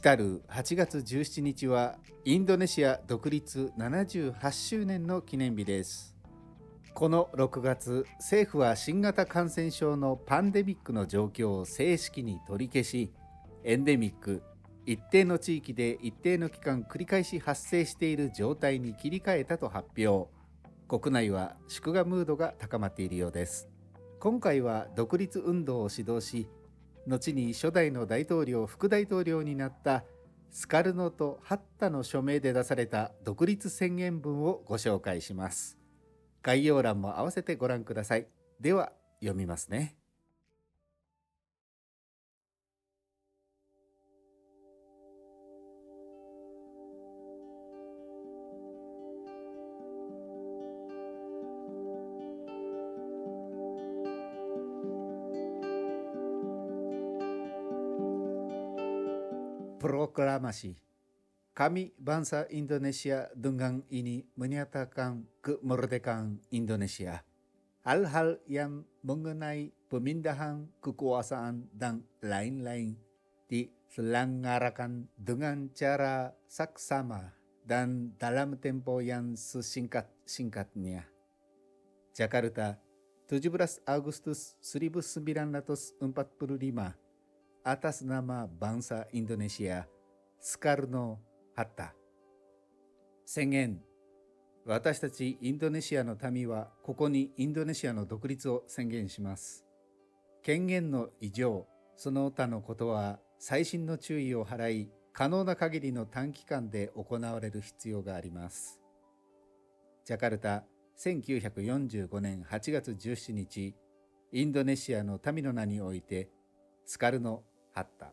来る8月17日はインドネシア独立78周年の記念日です。この6月政府は新型感染症のパンデミックの状況を正式に取り消しエンデミック一定の地域で一定の期間繰り返し発生している状態に切り替えたと発表。国内は祝賀ムードが高まっているようです。今回は独立運動を指導し後に初代の大統領副大統領になったスカルノとハッタの署名で出された独立宣言文をご紹介します。概要欄も合わせてご覧ください。では読みますね。proklamasi. Kami bangsa Indonesia dengan ini menyatakan kemerdekaan Indonesia. Hal-hal yang mengenai pemindahan kekuasaan dan lain-lain diselenggarakan dengan cara saksama dan dalam tempo yang sesingkat-singkatnya. Jakarta, 17 Agustus 1945 atas nama bangsa Indonesia, Soekarno Hatta 宣言私たちインドネシアの民はここにインドネシアの独立を宣言します。権限の異常その他のことは細心の注意を払い可能な限りの短期間で行われる必要があります。ジャカルタ1945年8月17日インドネシアの民の名においてスカルノあった。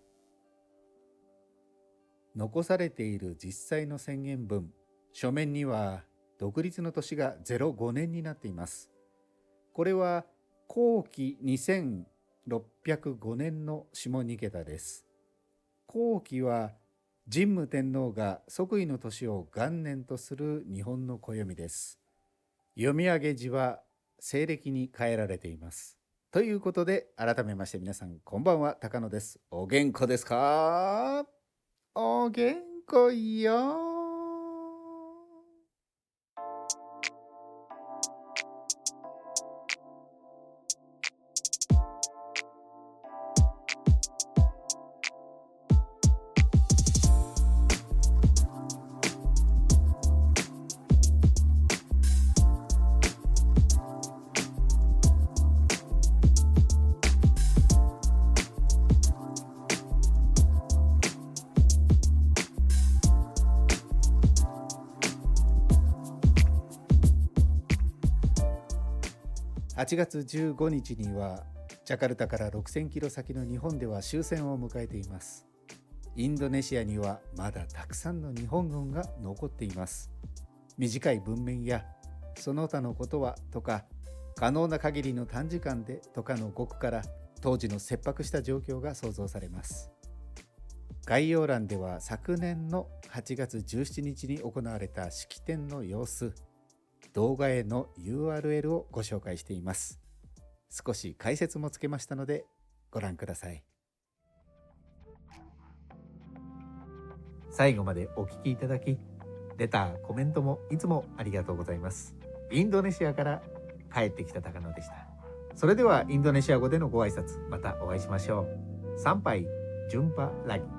残されている実際の宣言文書面には独立の年が05年になっています。これは後期2605年の下2桁です。後期は神武天皇が即位の年を元年とする日本の暦です。読み上げ字は西暦に変えられています。ということで改めまして皆さんこんばんは高野です。お元気ですか？お元気よ。8月15日にはジャカルタから6000キロ先の日本では終戦を迎えています。インドネシアにはまだたくさんの日本軍が残っています。短い文面やその他のことはとか可能な限りの短時間でとかの語句から当時の切迫した状況が想像されます。概要欄では昨年の8月17日に行われた式典の様子。動画への URL をご紹介しています。少し解説もつけましたのでご覧ください。最後までお聞きいただき、レター、コメントもいつもありがとうございます。インドネシアから帰ってきた高野でした。それではインドネシア語でのご挨拶、またお会いしましょう。参拝、順波ラギ。